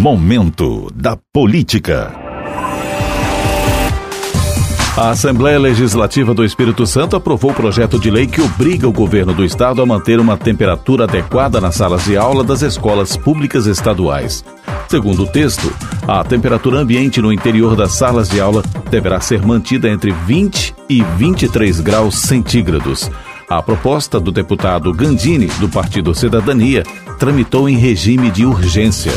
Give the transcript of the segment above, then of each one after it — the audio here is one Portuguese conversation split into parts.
Momento da Política. A Assembleia Legislativa do Espírito Santo aprovou o projeto de lei que obriga o governo do estado a manter uma temperatura adequada nas salas de aula das escolas públicas estaduais. Segundo o texto, a temperatura ambiente no interior das salas de aula deverá ser mantida entre 20 e 23 graus centígrados. A proposta do deputado Gandini, do Partido Cidadania, tramitou em regime de urgência.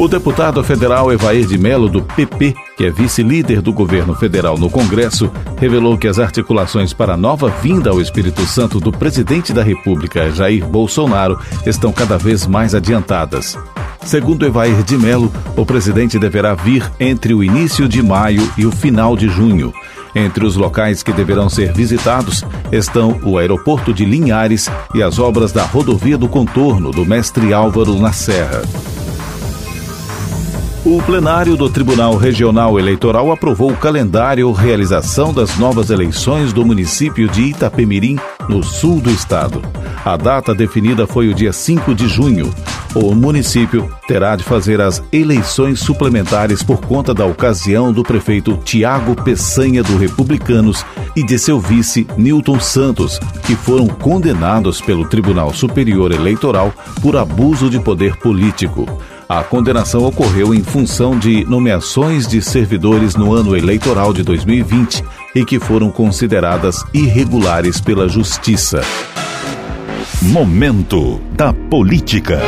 O deputado federal Evair de Melo, do PP, que é vice-líder do governo federal no Congresso, revelou que as articulações para a nova vinda ao Espírito Santo do presidente da República, Jair Bolsonaro, estão cada vez mais adiantadas. Segundo Evair de Melo, o presidente deverá vir entre o início de maio e o final de junho. Entre os locais que deverão ser visitados estão o aeroporto de Linhares e as obras da rodovia do contorno do Mestre Álvaro na Serra. O plenário do Tribunal Regional Eleitoral aprovou o calendário realização das novas eleições do município de Itapemirim, no sul do estado. A data definida foi o dia 5 de junho. O município terá de fazer as eleições suplementares por conta da ocasião do prefeito Tiago Peçanha do Republicanos e de seu vice Newton Santos, que foram condenados pelo Tribunal Superior Eleitoral por abuso de poder político. A condenação ocorreu em função de nomeações de servidores no ano eleitoral de 2020 e que foram consideradas irregulares pela Justiça. Momento da Política.